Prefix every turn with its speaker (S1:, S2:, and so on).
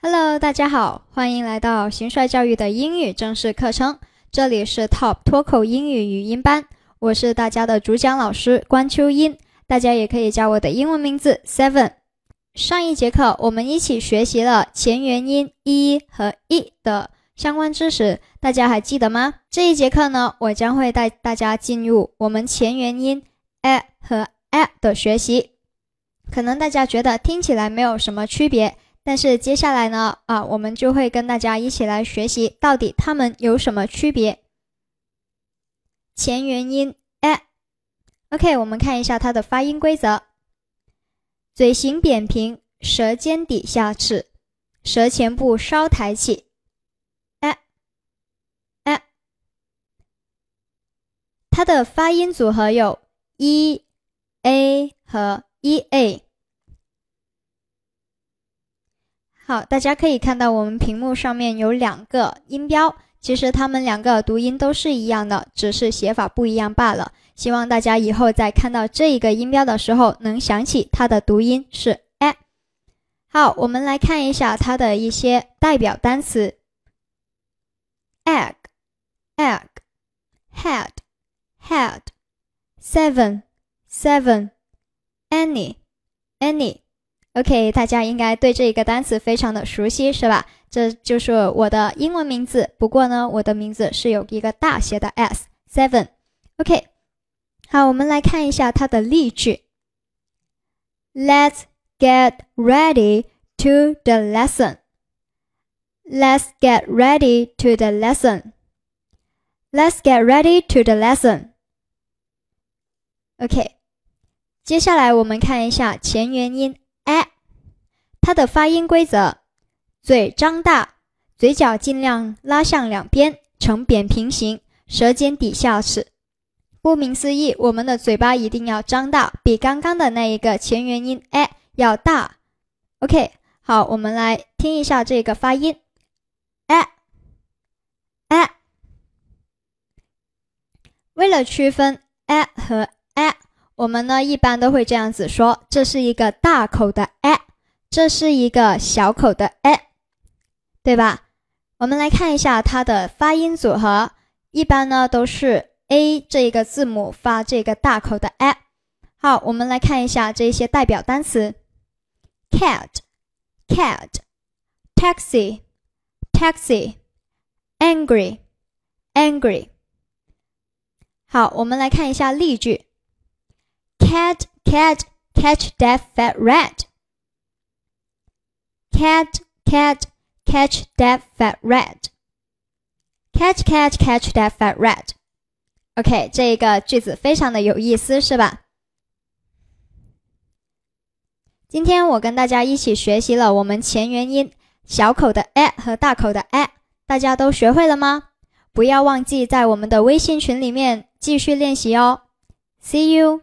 S1: Hello，大家好，欢迎来到行帅教育的英语正式课程。这里是 Top 脱口英语语音班，我是大家的主讲老师关秋英，大家也可以叫我的英文名字 Seven。上一节课我们一起学习了前元音一和 e 的相关知识，大家还记得吗？这一节课呢，我将会带大家进入我们前元音 a 和 a 的学习。可能大家觉得听起来没有什么区别。但是接下来呢，啊，我们就会跟大家一起来学习到底它们有什么区别。前元音 a，OK，我们看一下它的发音规则：嘴型扁平，舌尖底下齿，舌前部稍抬起。a a，它的发音组合有 e a 和 e a。好，大家可以看到我们屏幕上面有两个音标，其实它们两个读音都是一样的，只是写法不一样罢了。希望大家以后在看到这一个音标的时候，能想起它的读音是 a。好，我们来看一下它的一些代表单词：egg，egg，head，head，seven，seven，any，any。OK，大家应该对这一个单词非常的熟悉，是吧？这就是我的英文名字。不过呢，我的名字是有一个大写的 S，Seven。OK，好，我们来看一下它的例句。Let's get ready to the lesson. Let's get ready to the lesson. Let's get ready to the lesson. OK，接下来我们看一下前元音。它的发音规则：嘴张大，嘴角尽量拉向两边，呈扁平形，舌尖底下齿。顾名思义，我们的嘴巴一定要张大，比刚刚的那一个前元音 a 要大。OK，好，我们来听一下这个发音，a a。为了区分 a 和 a，我们呢一般都会这样子说：这是一个大口的 a。这是一个小口的 a，对吧？我们来看一下它的发音组合，一般呢都是 a 这一个字母发这个大口的 a。好，我们来看一下这些代表单词：cat，cat，taxi，taxi，angry，angry。好，我们来看一下例句：Cat, cat, catch that fat rat。Cat, cat, catch that fat rat. Catch, catch, catch that fat rat. OK，这个句子非常的有意思，是吧？今天我跟大家一起学习了我们前元音小口的 a 和大口的 a，大家都学会了吗？不要忘记在我们的微信群里面继续练习哦。See you.